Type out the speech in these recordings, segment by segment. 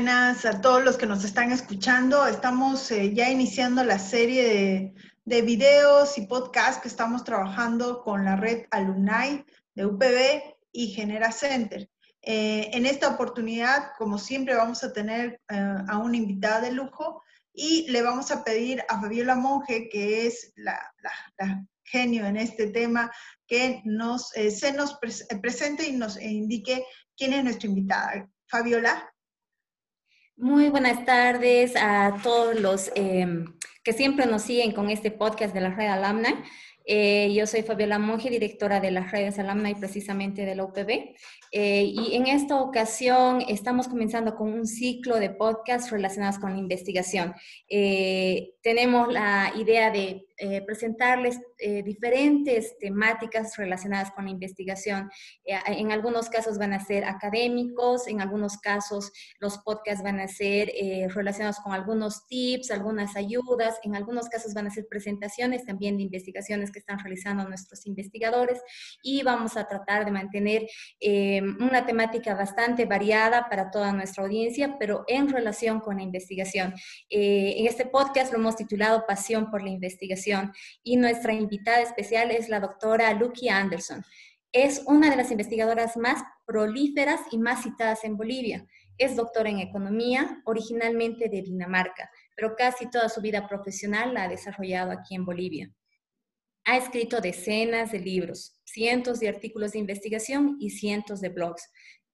buenas a todos los que nos están escuchando. Estamos eh, ya iniciando la serie de, de, videos y podcasts que estamos trabajando con la red Alumni de UPB y Genera Center. Eh, en esta oportunidad, como siempre, vamos a tener eh, a una invitada de lujo y le vamos a pedir a Fabiola Monge, que es la, la, genio en este tema, que nos, se nos presente y nos indique quién es nuestra invitada. Fabiola. Muy buenas tardes a todos los em, que siempre nos siguen con este podcast de la red Alumni. Eh, yo soy Fabiola Monge, directora de las redes Alumni precisamente de la UPB. Eh, y en esta ocasión estamos comenzando con un ciclo de podcasts relacionados con la investigación. Eh, tenemos la idea de eh, presentarles eh, diferentes temáticas relacionadas con la investigación. Eh, en algunos casos van a ser académicos, en algunos casos los podcasts van a ser relacionados con algunos tips, algunas ayudas, en algunos casos van a ser presentaciones también de investigaciones que están realizando nuestros investigadores y vamos a tratar de mantener una temática bastante variada para toda nuestra audiencia, pero en relación con la investigación. en este podcast lo hemos titulado Pasión por la investigación y nuestra invitada especial es la doctora Lucky Anderson. Es una de las investigadoras más prolíferas y más citadas en Bolivia. Es doctora en economía, originalmente de Dinamarca, pero casi toda su vida profesional la ha desarrollado aquí en Bolivia. Ha escrito decenas de libros, cientos de artículos de investigación y cientos de blogs,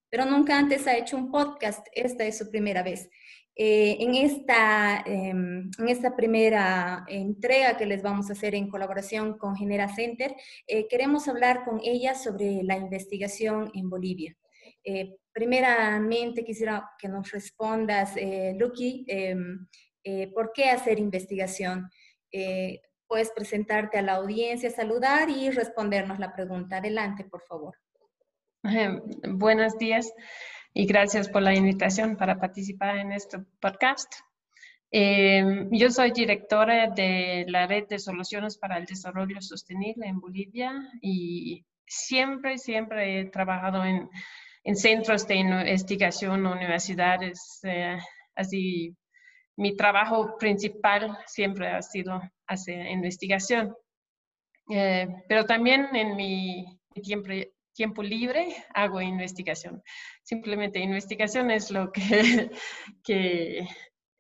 pero nunca antes ha hecho un podcast. Esta es su primera vez. Eh, en, esta, em, en esta primera entrega que les vamos a hacer en colaboración con Genera Center, eh, queremos hablar con ella sobre la investigación en Bolivia. Eh, primeramente quisiera que nos respondas, Lucky, em, ¿por qué hacer investigación? Puedes presentarte a la audiencia, saludar y respondernos la pregunta. Adelante, por favor. Buenos días y gracias por la invitación para participar en este podcast. Eh, yo soy directora de la Red de Soluciones para el Desarrollo Sostenible en Bolivia y siempre, siempre he trabajado en, en centros de investigación, universidades. Eh, así, mi trabajo principal siempre ha sido hacer investigación. Eh, pero también en mi, tiempo, libre hago investigación. Simplemente investigación es lo que,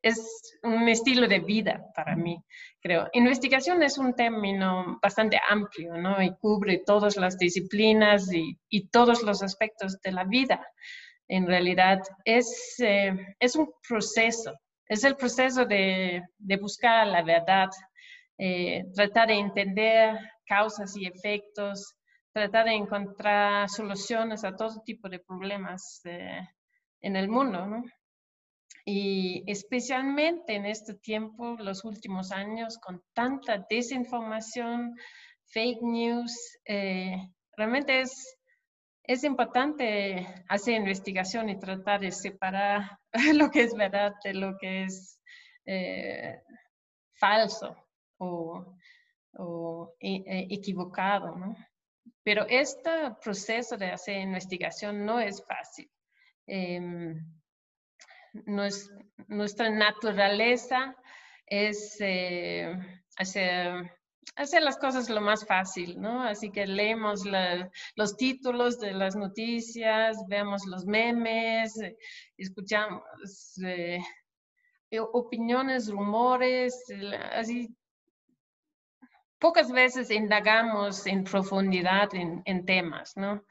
es un estilo de vida para mí, creo. Investigación es un término bastante amplio, ¿no? Y cubre todas las disciplinas y, y todos los aspectos de la vida. En realidad es, eh, es un proceso, es el proceso de, buscar la verdad, eh, tratar de entender causas y efectos, tratar de encontrar soluciones a todo tipo de problemas eh, en el mundo, ¿no? Y especialmente en este tiempo, los últimos años, con tanta desinformación, fake news, eh, realmente es, es importante hacer investigación y tratar de separar lo que es verdad de lo que es eh, falso o, o equivocado, ¿no? Pero este proceso de hacer investigación no es fácil. Em, nuestra naturaleza es eh, hacer, hacer, las cosas lo más fácil, ¿no? Así que leemos los títulos de las noticias, vemos los memes, escuchamos eh, opiniones, rumores, así pocas veces indagamos en profundidad en, temas, ¿no?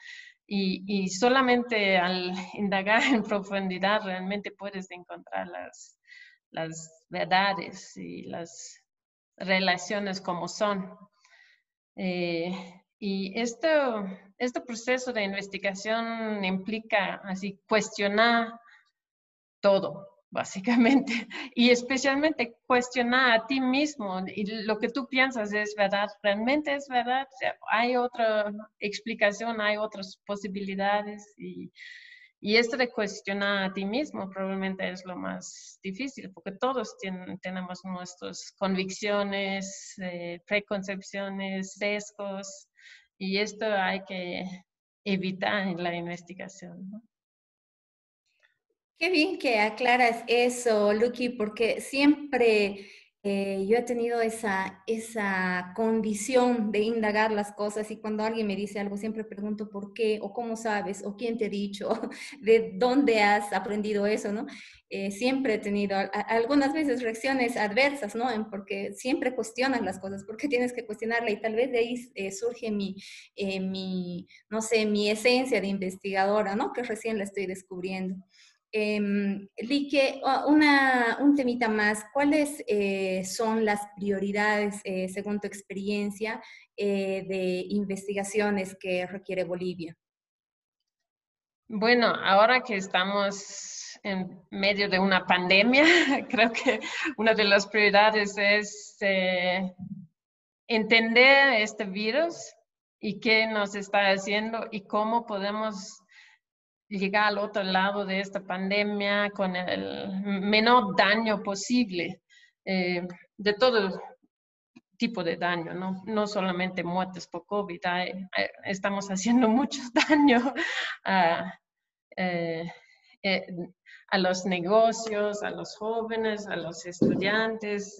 Y, solamente al indagar en profundidad realmente puedes encontrar las verdades y las relaciones como son. Eh, y este, este proceso de investigación implica así cuestionar todo, básicamente, y especialmente cuestionar a ti mismo y lo que tú piensas es verdad, realmente es verdad, hay otra explicación, hay otras posibilidades y, y esto de cuestionar a ti mismo probablemente es lo más difícil, porque todos tenemos nuestras convicciones, eh, preconcepciones, sesgos, y esto hay que evitar en la investigación. Qué bien que aclaras eso, Lucky, porque siempre eh, yo he tenido esa, esa condición de indagar las cosas y cuando alguien me dice algo siempre pregunto por qué o cómo sabes o quién te ha dicho, de dónde has aprendido eso, ¿no? Eh, siempre he tenido algunas veces reacciones adversas, ¿no? porque siempre cuestionan las cosas, porque tienes que cuestionarla y tal vez de ahí eh, surge mi, mi, no sé, mi esencia de investigadora, ¿no? Que recién la estoy descubriendo. Eh, Lique, una, un temita más, ¿cuáles eh, son las prioridades, eh, según tu experiencia, eh, de investigaciones que requiere Bolivia? Bueno, ahora que estamos en medio de una pandemia, creo que una de las prioridades es entender este virus y qué nos está haciendo y cómo podemos llegar al otro lado de esta pandemia con el menor daño posible eh, de todo tipo de daño, ¿no? no solamente muertes por COVID, estamos haciendo mucho daño eh, eh, a, los negocios, a los jóvenes, a los estudiantes.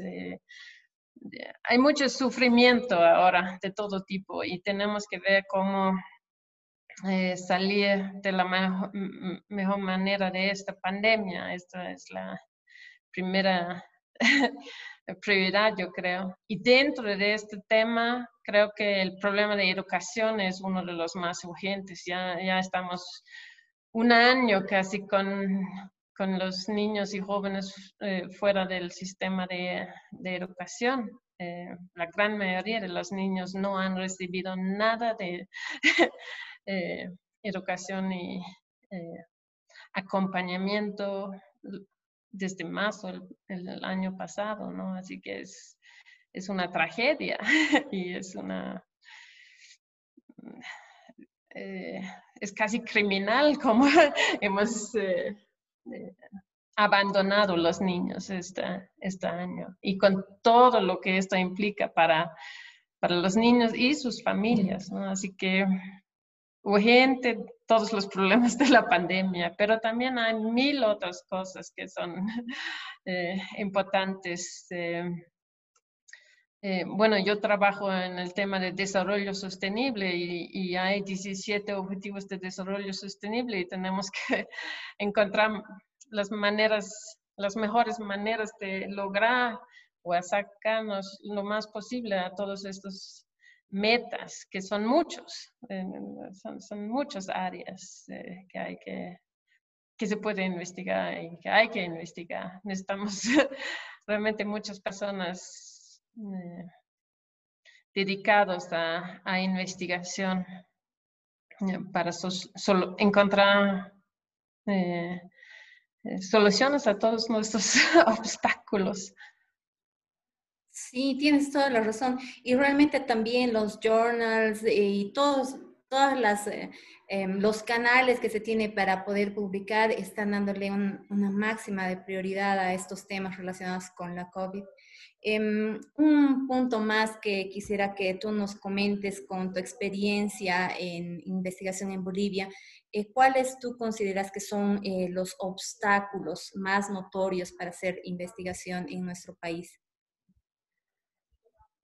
hay mucho sufrimiento ahora de todo tipo y tenemos que ver cómo eh, salir de la mejor, manera de esta pandemia. Esta es la primera prioridad, yo creo. Y dentro de este tema, creo que el problema de educación es uno de los más urgentes. Ya, ya estamos un año casi con, con los niños y jóvenes eh, fuera del sistema de, de educación. Eh, la gran mayoría de los niños no han recibido nada de Eh, educación y eh, acompañamiento desde marzo el, año pasado, ¿no? Así que es, es una tragedia y es una... Es casi criminal como hemos abandonado los niños este, este año y con todo lo que esto implica para, para los niños y sus familias. Así que urgente todos los problemas de la pandemia, pero también hay mil otras cosas que son eh, importantes. Eh, eh, bueno, yo trabajo en el tema de desarrollo sostenible y, y, hay 17 objetivos de desarrollo sostenible y tenemos que encontrar las maneras, las mejores maneras de lograr o sacarnos lo más posible a todos estos metas, que son muchos, son, son muchas áreas eh, que hay que, que se puede investigar y que hay que investigar. Necesitamos realmente muchas personas eh, dedicadas a, a, investigación eh, para solo encontrar soluciones a todos nuestros obstáculos. Sí, tienes toda la razón. Y realmente también los journals eh, y todos, todas las, eh, em, los canales que se tiene para poder publicar están dándole una máxima de prioridad a estos temas relacionados con la COVID. Em, un punto más que quisiera que tú nos comentes con tu experiencia en investigación en Bolivia, eh, ¿cuáles tú consideras que son los obstáculos más notorios para hacer investigación en nuestro país?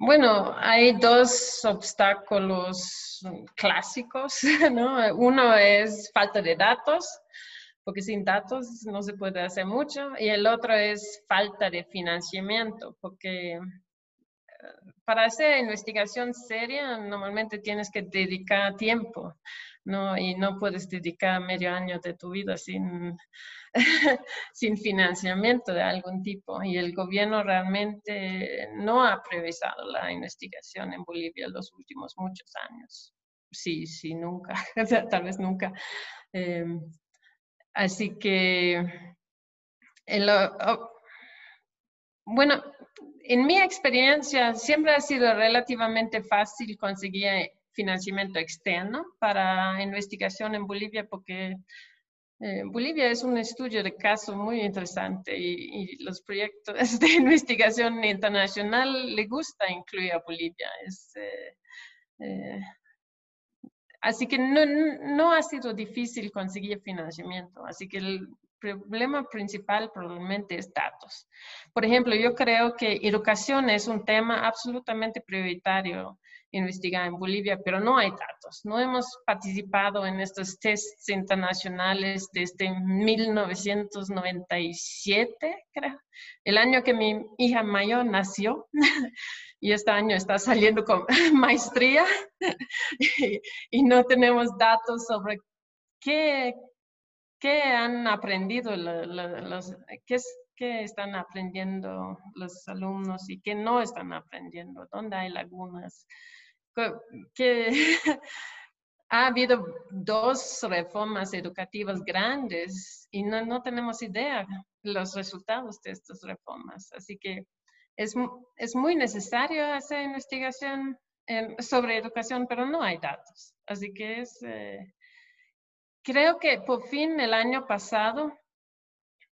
Bueno, hay dos obstáculos clásicos, ¿no? Uno es falta de datos, porque sin datos no se puede hacer mucho, y el otro es falta de financiamiento, porque eh, para hacer investigación seria normalmente tienes que dedicar tiempo, ¿no? Y no puedes dedicar medio año de tu vida sin sin financiamiento de algún tipo. Y el gobierno realmente no ha priorizado la investigación en Bolivia los últimos muchos años. Sí, sí, nunca, tal vez nunca. Em, así que, bueno, en mi experiencia siempre ha sido relativamente fácil conseguir financiamiento externo para investigación en Bolivia porque eh, Bolivia es un estudio de caso muy interesante y, los proyectos de investigación internacional le gusta incluir a Bolivia. Eh, eh, así que no, no, ha sido difícil conseguir financiamiento. Así que problema principal probablemente es datos. Por ejemplo, yo creo que educación es un tema absolutamente prioritario investigar en Bolivia, pero no hay datos. No hemos participado en estos tests internacionales desde 1997, creo, el año que mi hija mayor nació. y este año está saliendo con maestría y, no tenemos datos sobre qué, qué han aprendido los, qué, qué están aprendiendo los alumnos y qué no están aprendiendo, dónde hay lagunas que ha habido dos reformas educativas grandes y no, no tenemos idea los resultados de estas reformas. Así que es, es muy necesario hacer investigación sobre educación, pero no hay datos. Así que es, eh, creo que por fin el año pasado,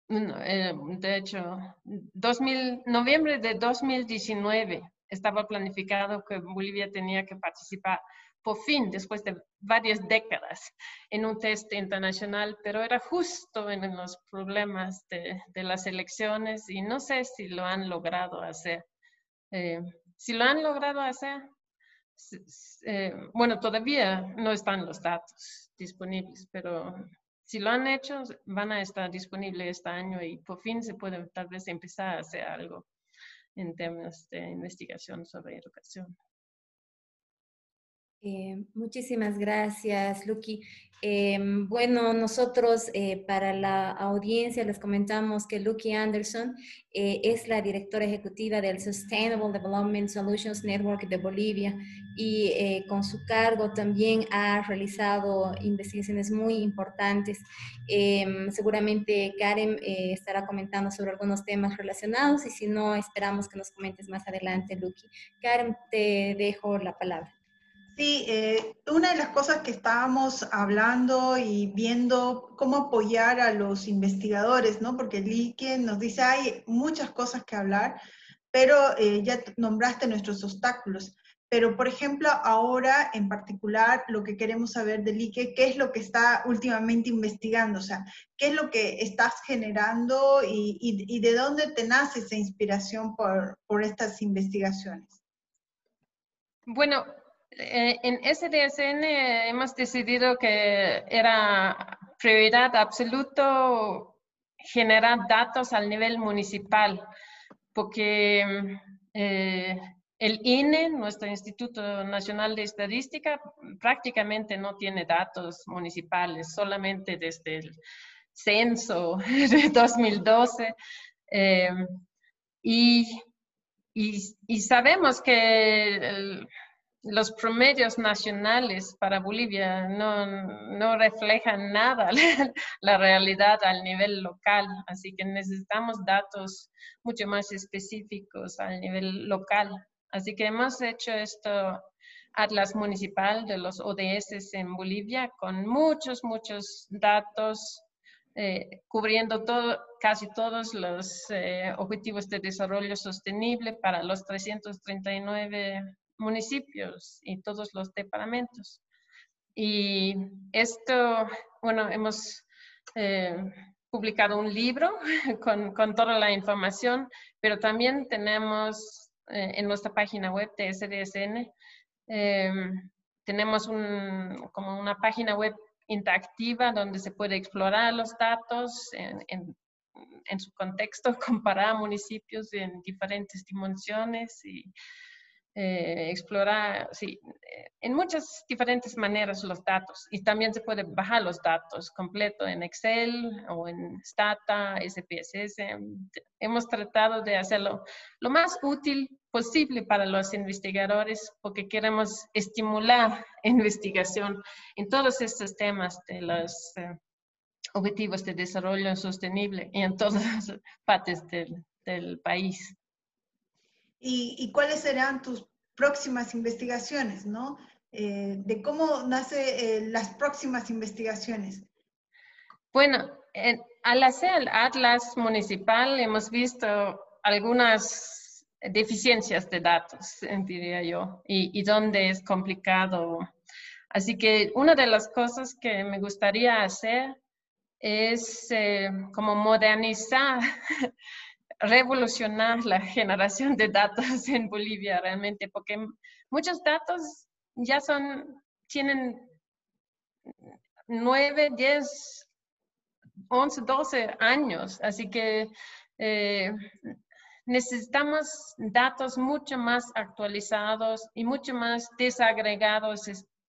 eh, de hecho, 2000, noviembre de 2019, estaba planificado que Bolivia tenía que participar por fin, después de varias décadas, en un test internacional, pero era justo en los problemas de, las elecciones y no sé si lo han logrado hacer. Eh, si lo han logrado hacer, eh, bueno, todavía no están los datos disponibles, pero si lo han hecho, van a estar disponibles este año y por fin se puede tal vez empezar a hacer algo en temas de investigación sobre educación. Eh, muchísimas gracias, Lucky. Em, bueno, nosotros eh, para la audiencia les comentamos que Lucky Anderson eh, es la directora ejecutiva del Sustainable Development Solutions Network de Bolivia y con su cargo también ha realizado investigaciones muy importantes. Em, seguramente Karen estará comentando sobre algunos temas relacionados y si no, esperamos que nos comentes más adelante, Lucky. Karen, te dejo la palabra. Sí, eh, una de las cosas que estábamos hablando y viendo cómo apoyar a los investigadores, ¿no? Porque Lique nos dice, hay muchas cosas que hablar, pero eh, ya nombraste nuestros obstáculos. Pero, por ejemplo, ahora en particular, lo que queremos saber de Lique, ¿qué es lo que está últimamente investigando? O sea, ¿qué es lo que estás generando y, y, de dónde te nace esa inspiración por, por estas investigaciones? Bueno, en SDSN hemos decidido que era prioridad absoluta generar datos al nivel municipal, porque eh, el INE, nuestro Instituto Nacional de Estadística, prácticamente no tiene datos municipales, solamente desde el censo de 2012. Eh, y, sabemos que los promedios nacionales para Bolivia no, reflejan nada la, realidad al nivel local, así que necesitamos datos mucho más específicos al nivel local. Así que hemos hecho esto Atlas Municipal de los ODS en Bolivia con muchos, muchos datos eh, cubriendo todo, casi todos los eh, objetivos de desarrollo sostenible para los 339 municipios y todos los departamentos. Y esto, bueno, hemos eh, publicado un libro con, con, toda la información, pero también tenemos eh, en nuestra página web de SDSN, eh, tenemos un, como una página web interactiva donde se puede explorar los datos en, en, en su contexto, comparar municipios en diferentes dimensiones y eh, explorar, sí, eh, en muchas diferentes maneras los datos y también se puede bajar los datos completo en Excel o en Stata, SPSS. Hemos tratado de hacerlo lo más útil posible para los investigadores porque queremos estimular investigación en todos estos temas de los eh, objetivos de desarrollo sostenible y en todas las partes del, del país. ¿Y, cuáles serán tus próximas investigaciones, ¿no? Eh, de cómo nacen eh, las próximas investigaciones. Bueno, al hacer el Atlas Municipal hemos visto algunas deficiencias de datos, diría yo, y, y es complicado. Así que una de las cosas que me gustaría hacer es eh, como modernizar, revolucionar la generación de datos en Bolivia realmente, porque muchos datos ya son, tienen 9, 10, 11, 12 años, así que eh, necesitamos datos mucho más actualizados y mucho más desagregados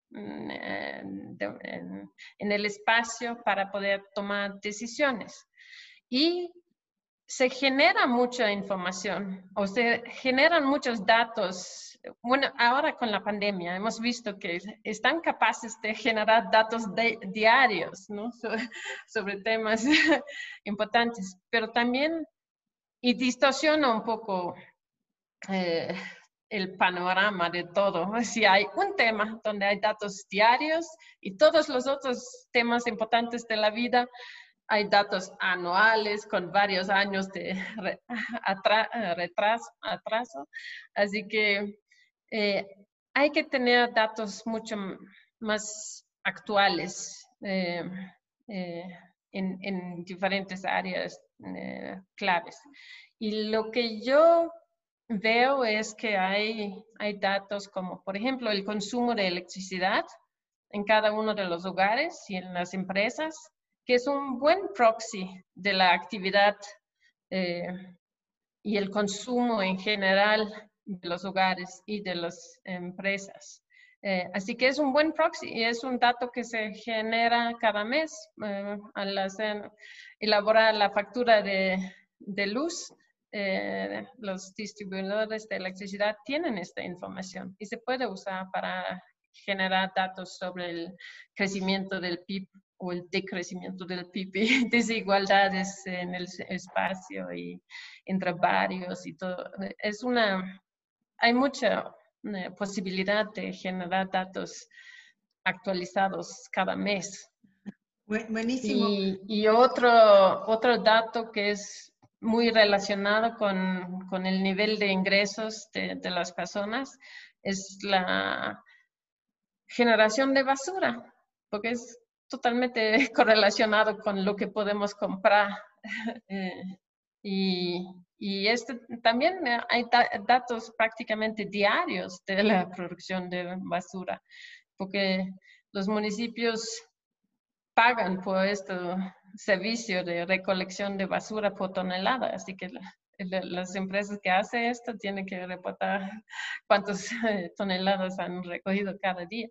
mm, en, el espacio para poder tomar decisiones. Y se genera mucha información o se generan muchos datos. Bueno, ahora con la pandemia hemos visto que están capaces de generar datos diarios ¿no? sobre temas importantes, pero también y distorsiona un poco eh, el panorama de todo. Si hay un tema donde hay datos diarios y todos los otros temas importantes de la vida, hay datos anuales con varios años de retraso, atraso. Así que eh, hay que tener datos mucho más actuales eh, en, en, diferentes áreas eh, claves. Y lo que yo veo es que hay, hay datos como, por ejemplo, el consumo de electricidad en cada uno de los hogares y en las empresas, que es un buen proxy de la actividad eh, y el consumo en general de los hogares y de las empresas. Eh, así que es un buen proxy y es un dato que se genera cada mes eh, al elaborar la factura de, luz. Los distribuidores de electricidad tienen esta información y se puede usar para generar datos sobre el crecimiento del PIB o el decrecimiento del PIB desigualdades en el espacio y entre varios y todo. Es una, hay mucha posibilidad de generar datos actualizados cada mes. Buenísimo. Y, otro, otro dato que es muy relacionado con, con el nivel de ingresos de, de, las personas es la generación de basura, porque es totalmente correlacionado con lo que podemos comprar. Eh, y, este, también eh, hay datos prácticamente diarios de la producción de basura, porque los municipios pagan por este servicio de recolección de basura por tonelada, así que las empresas que hacen esto tienen que reportar cuántas eh, toneladas han recogido cada día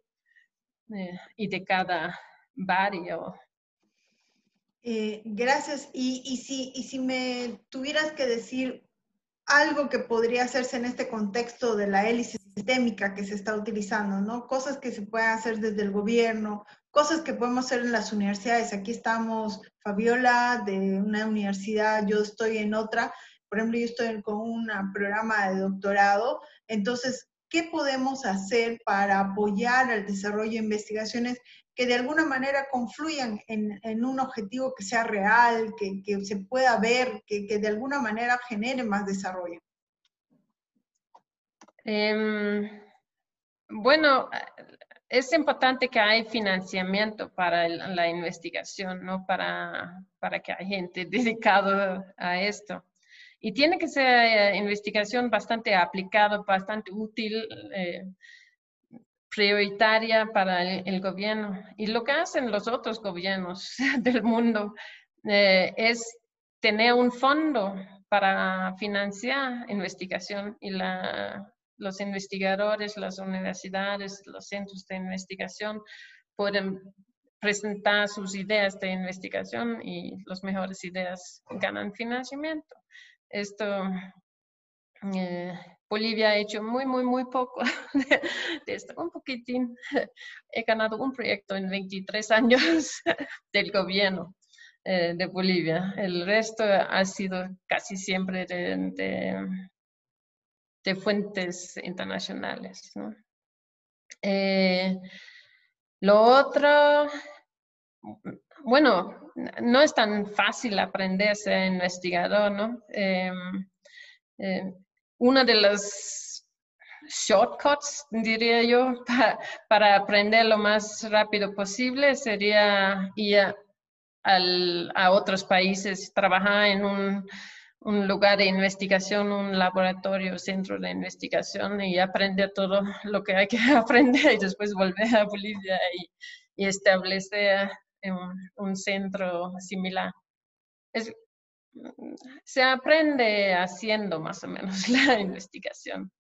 y de cada barrio eh, gracias. Y, si, y si me tuvieras que decir algo que podría hacerse en este contexto de la hélice sistémica que se está utilizando, ¿no? Cosas que se pueden hacer desde el gobierno, cosas que podemos hacer en las universidades. Aquí estamos, Fabiola, de una universidad, yo estoy en otra. Por ejemplo, yo estoy con un programa de doctorado. Entonces, ¿qué podemos hacer para apoyar el desarrollo de investigaciones que de alguna manera confluyan en, un objetivo que sea real, que, se pueda ver, que, de alguna manera genere más desarrollo? Em, bueno, es importante que haya financiamiento para la investigación, ¿no? Para, para que haya gente dedicada a esto. Y tiene que ser eh, investigación bastante aplicada, bastante útil. Eh, prioritaria para el, gobierno. Y lo que hacen los otros gobiernos del mundo eh, es tener un fondo para financiar investigación y los investigadores, las universidades, los centros de investigación pueden presentar sus ideas de investigación y las mejores ideas ganan financiamiento. Esto eh, Bolivia ha hecho muy, muy, muy poco de, esto, un poquitín. He ganado un proyecto en 23 años del gobierno eh, de Bolivia. El resto ha sido casi siempre de, de, fuentes internacionales. Eh, lo otro, bueno, no es tan fácil aprender a ser investigador, ¿no? Em, eh, una de las shortcuts, diría yo, para aprender lo más rápido posible sería ir a otros países, trabajar en un, lugar de investigación, un laboratorio, centro de investigación y aprender todo lo que hay que aprender y después volver a Bolivia y, establecer un, centro similar. Se aprende haciendo más o menos la investigación.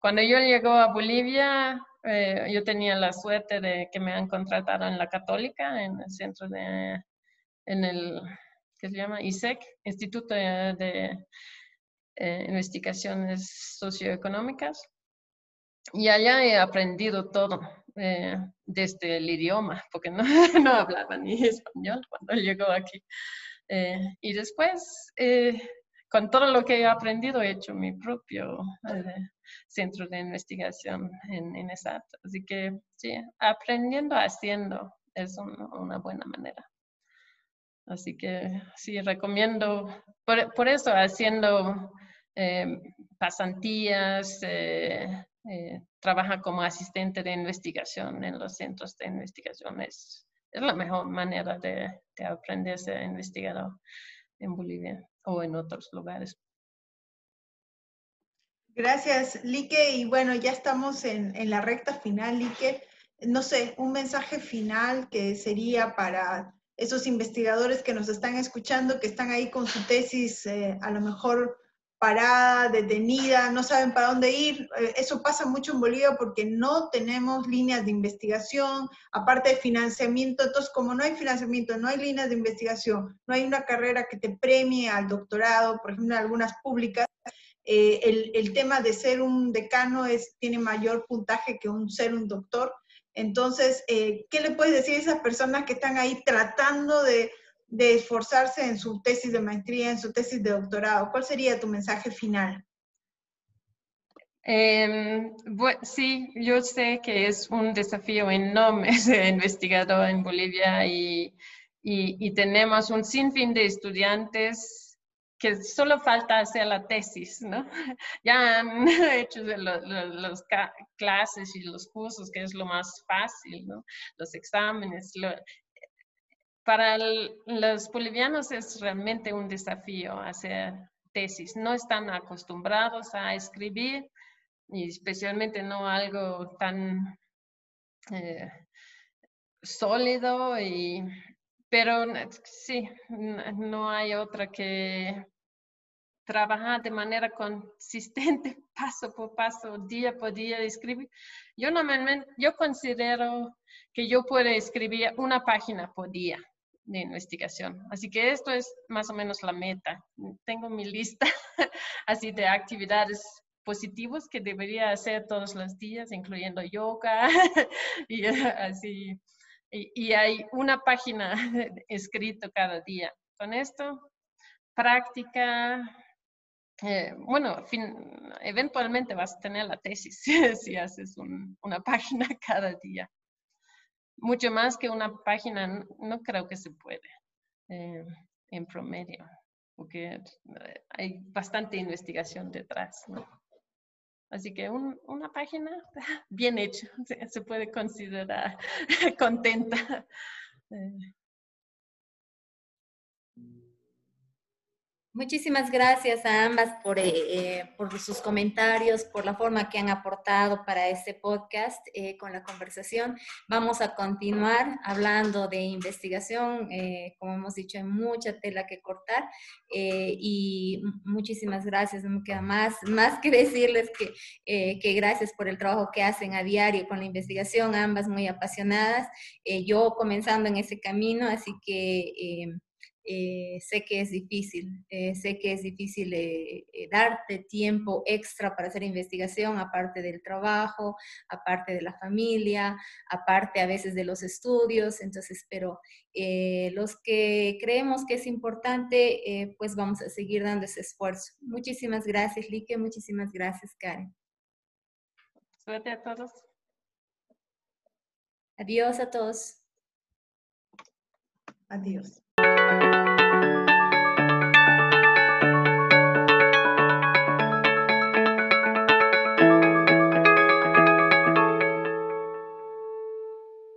Cuando yo llego a Bolivia, eh, yo tenía la suerte de que me han contratado en la Católica, en el centro de, en el, ¿qué se llama? ISEC, Instituto de, eh, Investigaciones Socioeconómicas. Y allá he aprendido todo, eh, desde el idioma, porque no, no hablaba ni español cuando llegó aquí. Y después, con todo lo que he aprendido, he hecho mi propio centro de investigación en, en esa. Así que sí, aprendiendo haciendo es una buena manera. Así que sí, recomiendo, por, eso haciendo eh, pasantías, eh, eh, trabaja como asistente de investigación en los centros de investigación. Es, la mejor manera de, de aprender a ser investigador en Bolivia o en otros lugares. Gracias, Lique. Y bueno, ya estamos en, la recta final, Lique. No sé, un mensaje final que sería para esos investigadores que nos están escuchando, que están ahí con su tesis eh, a lo mejor parada, detenida, no saben para dónde ir. Eh, eso pasa mucho en Bolivia porque no tenemos líneas de investigación, aparte de financiamiento. Entonces, como no hay financiamiento, no hay líneas de investigación, no hay una carrera que te premie al doctorado, por ejemplo, algunas públicas, eh, el, el, tema de ser un decano es, tiene mayor puntaje que un ser un doctor. Entonces, eh, ¿qué le puedes decir a esas personas que están ahí tratando de, de esforzarse en su tesis de maestría, en su tesis de doctorado? ¿Cuál sería tu mensaje final? Eh, sí, yo sé que es un desafío enorme ser investigador en Bolivia y, y, y, tenemos un sinfín de estudiantes que solo falta hacer la tesis, ¿no? Ya han hecho las clases y los cursos, que es lo más fácil, ¿no? Los exámenes. Para los bolivianos es realmente un desafío hacer tesis. No están acostumbrados a escribir y especialmente no algo tan eh, sólido y pero sí, no hay otra que trabajar de manera consistente, paso por paso, día por día, escribir. Yo normalmente, yo considero que yo puedo escribir una página por día de investigación. Así que esto es más o menos la meta. Tengo mi lista así de actividades positivas que debería hacer todos los días, incluyendo yoga y así y, hay una página escrito cada día. Con esto, práctica, eh, bueno, eventualmente vas a tener la tesis si haces una página cada día. Mucho más que una página, no, creo que se puede eh, en promedio, porque hay bastante investigación detrás. ¿no? Así que una página bien hecha se, puede considerar contenta. Eh, Muchísimas gracias a ambas por, eh, eh, por, sus comentarios, por la forma que han aportado para este podcast eh, con la conversación. Vamos a continuar hablando de investigación, como hemos dicho, hay mucha tela que cortar y muchísimas gracias. No me queda más, más que decirles que, que gracias por el trabajo que hacen a diario con la investigación, ambas muy apasionadas. yo comenzando en ese camino, así que eh, sé que es difícil, eh, sé que es difícil eh, darte tiempo extra para hacer investigación, aparte del trabajo, aparte de la familia, aparte a veces de los estudios, entonces, pero los que creemos que es importante, pues vamos a seguir dando ese esfuerzo. Muchísimas gracias, Lique, muchísimas gracias, Karen. Suerte a todos. Adiós a todos. Adiós.